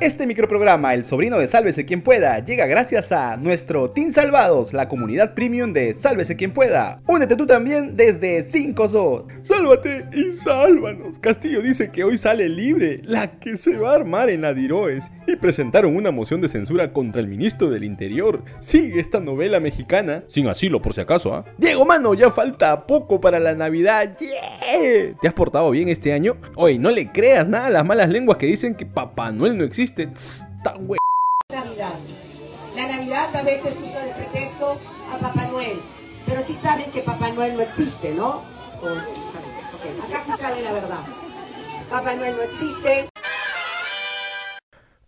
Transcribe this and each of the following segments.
Este microprograma, El sobrino de Sálvese quien pueda, llega gracias a nuestro Team Salvados, la comunidad premium de Sálvese quien pueda. Únete tú también desde 5 SO. Sálvate y sálvanos. Castillo dice que hoy sale libre, la que se va a armar en Adiroes. Y presentaron una moción de censura contra el ministro del Interior. Sigue esta novela mexicana, sin asilo por si acaso, ¿ah? Diego Mano, ya falta poco para la Navidad. ¡Yeah! ¿Te has portado bien este año? Oye, no le creas nada a las malas lenguas que dicen que Papá Noel no existe Navidad. La Navidad a veces usa de pretexto a Papá Noel, pero sí saben que Papá Noel no existe, ¿no? Acá sí saben la verdad. Papá Noel no existe.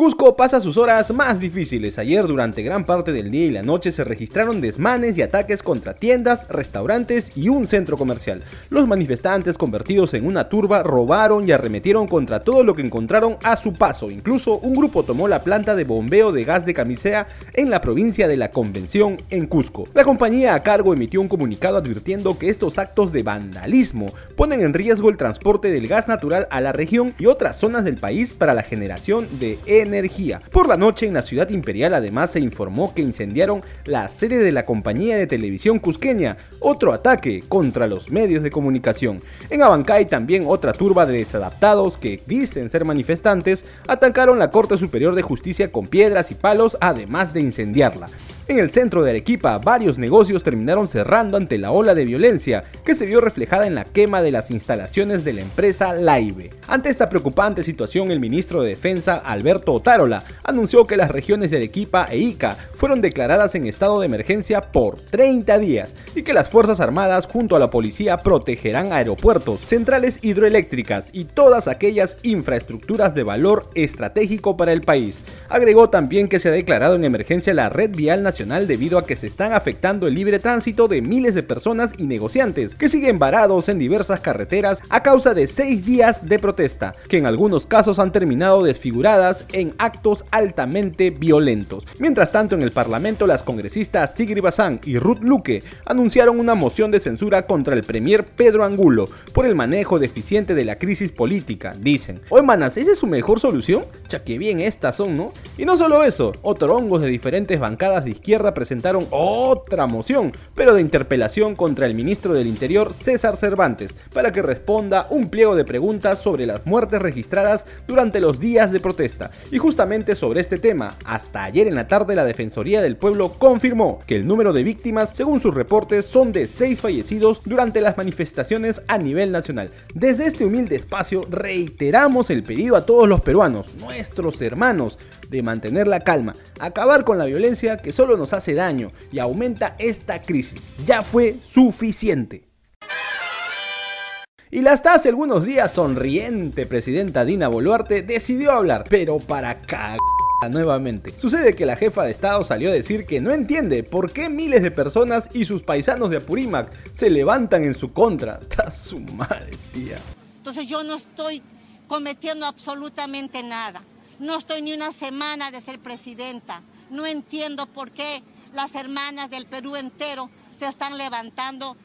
Cusco pasa sus horas más difíciles. Ayer durante gran parte del día y la noche se registraron desmanes y ataques contra tiendas, restaurantes y un centro comercial. Los manifestantes convertidos en una turba robaron y arremetieron contra todo lo que encontraron a su paso. Incluso un grupo tomó la planta de bombeo de gas de camisea en la provincia de la Convención en Cusco. La compañía a cargo emitió un comunicado advirtiendo que estos actos de vandalismo ponen en riesgo el transporte del gas natural a la región y otras zonas del país para la generación de energía energía. Por la noche en la ciudad imperial además se informó que incendiaron la sede de la compañía de televisión cusqueña, otro ataque contra los medios de comunicación. En Abancay también otra turba de desadaptados que dicen ser manifestantes atacaron la Corte Superior de Justicia con piedras y palos además de incendiarla. En el centro de Arequipa, varios negocios terminaron cerrando ante la ola de violencia que se vio reflejada en la quema de las instalaciones de la empresa Laibe. Ante esta preocupante situación, el ministro de Defensa, Alberto Otárola, anunció que las regiones de Arequipa e Ica fueron declaradas en estado de emergencia por 30 días y que las Fuerzas Armadas junto a la policía protegerán aeropuertos, centrales hidroeléctricas y todas aquellas infraestructuras de valor estratégico para el país. Agregó también que se ha declarado en emergencia la red vial nacional debido a que se están afectando el libre tránsito de miles de personas y negociantes que siguen varados en diversas carreteras a causa de seis días de protesta, que en algunos casos han terminado desfiguradas en actos altamente violentos. Mientras tanto, en el Parlamento, las congresistas Sigrid Bazán y Ruth Luque anunciaron una moción de censura contra el premier Pedro Angulo por el manejo deficiente de la crisis política. Dicen, oye manas, ¿esa es su mejor solución? Ya que bien estas son, ¿no? Y no solo eso, otorongos de diferentes bancadas de izquierda presentaron otra moción, pero de interpelación contra el ministro del Interior César Cervantes, para que responda un pliego de preguntas sobre las muertes registradas durante los días de protesta. Y justamente sobre este tema, hasta ayer en la tarde la Defensoría del Pueblo confirmó que el número de víctimas, según sus reportes, son de 6 fallecidos durante las manifestaciones a nivel nacional. Desde este humilde espacio reiteramos el pedido a todos los peruanos, nuestros hermanos, de mantener la calma, acabar con la violencia que solo nos hace daño y aumenta esta crisis. Ya fue suficiente. Y la hasta hace algunos días sonriente presidenta Dina Boluarte decidió hablar, pero para cagar nuevamente. Sucede que la jefa de Estado salió a decir que no entiende por qué miles de personas y sus paisanos de Apurímac se levantan en su contra. Está su madre, tía. Entonces yo no estoy cometiendo absolutamente nada. No estoy ni una semana de ser presidenta. No entiendo por qué las hermanas del Perú entero se están levantando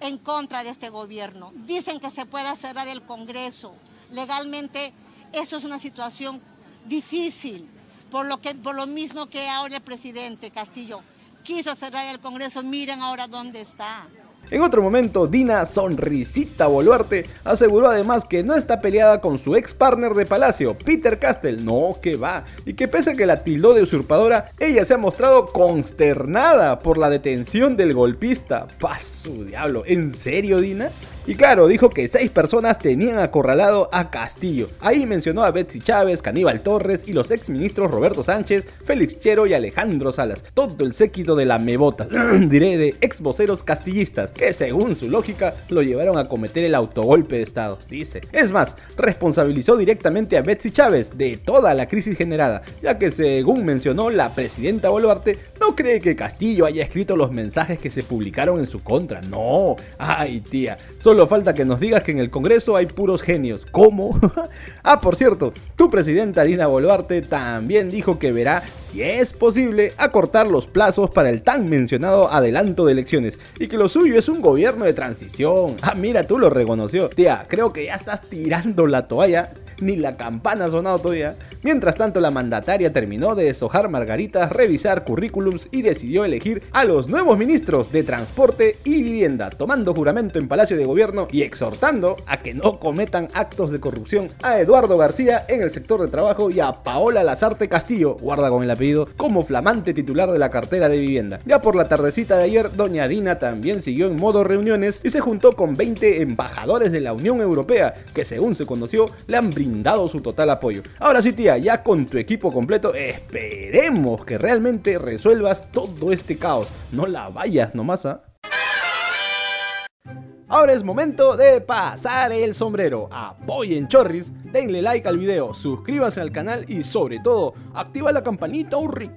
en contra de este gobierno. Dicen que se pueda cerrar el Congreso. Legalmente eso es una situación difícil, por lo, que, por lo mismo que ahora el presidente Castillo quiso cerrar el Congreso. Miren ahora dónde está. En otro momento, Dina Sonrisita Boluarte aseguró además que no está peleada con su ex partner de Palacio, Peter Castell, no que va, y que pese a que la tildó de usurpadora, ella se ha mostrado consternada por la detención del golpista. Paso diablo, ¿en serio, Dina? Y claro, dijo que seis personas tenían acorralado a Castillo. Ahí mencionó a Betsy Chávez, Caníbal Torres y los exministros Roberto Sánchez, Félix Chero y Alejandro Salas. Todo el séquito de la mebota, diré de ex voceros castillistas, que según su lógica lo llevaron a cometer el autogolpe de Estado. Dice, es más, responsabilizó directamente a Betsy Chávez de toda la crisis generada, ya que según mencionó la presidenta Boluarte, no cree que Castillo haya escrito los mensajes que se publicaron en su contra. No, ay tía, falta que nos digas que en el Congreso hay puros genios. ¿Cómo? ah, por cierto, tu presidenta Dina Boluarte también dijo que verá, si es posible, acortar los plazos para el tan mencionado adelanto de elecciones y que lo suyo es un gobierno de transición. Ah, mira, tú lo reconoció. Tía, creo que ya estás tirando la toalla Ni la campana ha sonado todavía. Mientras tanto, la mandataria terminó de deshojar margaritas, revisar currículums y decidió elegir a los nuevos ministros de Transporte y Vivienda, tomando juramento en Palacio de Gobierno y exhortando a que no cometan actos de corrupción a Eduardo García en el sector de trabajo y a Paola Lazarte Castillo, guarda con el apellido, como flamante titular de la cartera de vivienda. Ya por la tardecita de ayer, doña Dina también siguió en modo reuniones y se juntó con 20 embajadores de la Unión Europea, que según se conoció, le han brindado su total apoyo. Ahora sí, tía, ya con tu equipo completo, esperemos que realmente resuelvas todo este caos. No la vayas nomás, ¿ah? Ahora es momento de pasar el sombrero. Apoyen Chorris, denle like al video, suscríbanse al canal y sobre todo, activa la campanita, urri.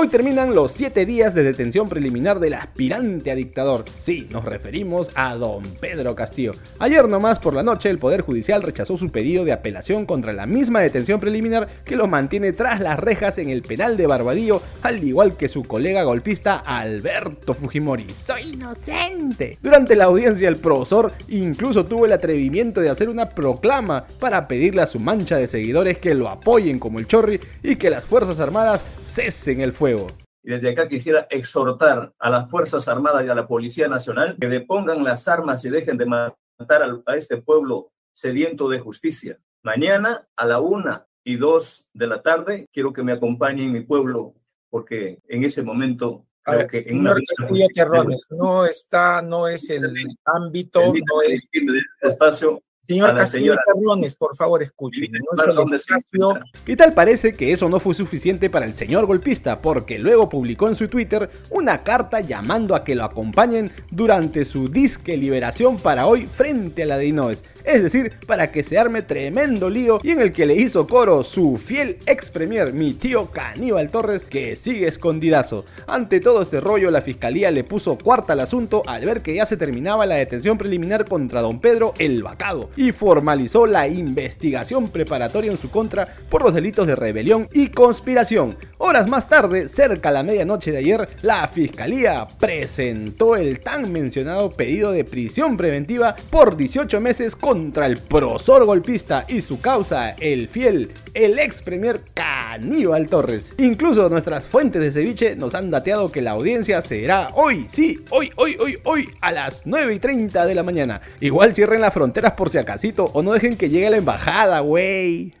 Hoy terminan los 7 días de detención preliminar del aspirante a dictador. Sí, nos referimos a don Pedro Castillo. Ayer nomás por la noche el Poder Judicial rechazó su pedido de apelación contra la misma detención preliminar que lo mantiene tras las rejas en el penal de Barbadillo, al igual que su colega golpista Alberto Fujimori. ¡Soy inocente! Durante la audiencia el profesor incluso tuvo el atrevimiento de hacer una proclama para pedirle a su mancha de seguidores que lo apoyen como el Chorri y que las Fuerzas Armadas cesen el fuego. Y desde acá quisiera exhortar a las Fuerzas Armadas y a la Policía Nacional que depongan las armas y dejen de matar a este pueblo sediento de justicia. Mañana a la una y dos de la tarde quiero que me acompañen mi pueblo porque en ese momento creo que en una no está, no es el ámbito, no es el espacio Señor Castillo Carrones, por favor, escuchen. ¿Qué tal parece que eso no fue suficiente para el señor golpista? Porque luego publicó en su Twitter una carta llamando a que lo acompañen durante su disque liberación para hoy frente a la de Inoes es decir, para que se arme tremendo lío y en el que le hizo coro su fiel ex premier, mi tío Caníbal Torres, que sigue escondidazo. Ante todo este rollo, la fiscalía le puso cuarta al asunto al ver que ya se terminaba la detención preliminar contra don Pedro el Vacado y formalizó la investigación preparatoria en su contra por los delitos de rebelión y conspiración. Horas más tarde, cerca a la medianoche de ayer, la fiscalía presentó el tan mencionado pedido de prisión preventiva por 18 meses con contra el prosor golpista y su causa, el fiel, el ex premier Caníbal Torres. Incluso nuestras fuentes de ceviche nos han dateado que la audiencia será hoy, sí, hoy, hoy, hoy, hoy, a las 9 y 30 de la mañana. Igual cierren las fronteras por si acasito o no dejen que llegue la embajada, wey.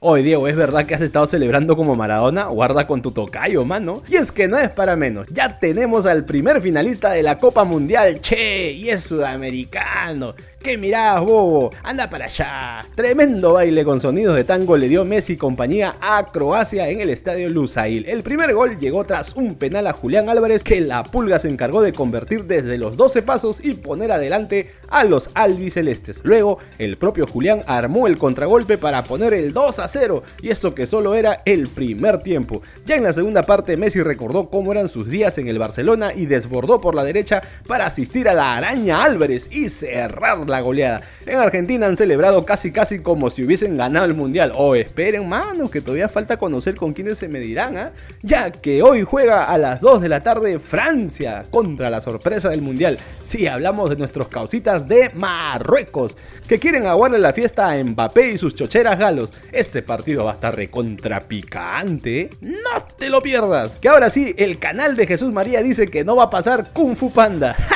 Oye, Diego, ¿es verdad que has estado celebrando como Maradona? Guarda con tu tocayo, mano. Y es que no es para menos, ya tenemos al primer finalista de la Copa Mundial, che, y es sudamericano. ¿Qué mirás, bobo? Anda para allá. Tremendo baile con sonidos de tango le dio Messi compañía a Croacia en el estadio Lusail. El primer gol llegó tras un penal a Julián Álvarez que la pulga se encargó de convertir desde los 12 pasos y poner adelante a los albicelestes. Luego, el propio Julián armó el contragolpe para poner el 2 a 0 y eso que solo era el primer tiempo. Ya en la segunda parte, Messi recordó cómo eran sus días en el Barcelona y desbordó por la derecha para asistir a la araña Álvarez y cerrar la goleada. En Argentina han celebrado casi casi como si hubiesen ganado el mundial. O oh, esperen, mano, que todavía falta conocer con quiénes se medirán, ¿ah? ya que hoy juega a las 2 de la tarde Francia contra la sorpresa del mundial. Sí, hablamos de nuestros causitas de Marruecos, que quieren aguarle la fiesta a Mbappé y sus chocheras galos. Ese partido va a estar recontrapicante. ¿eh? No te lo pierdas. Que ahora sí, el canal de Jesús María dice que no va a pasar Kung Fu Panda.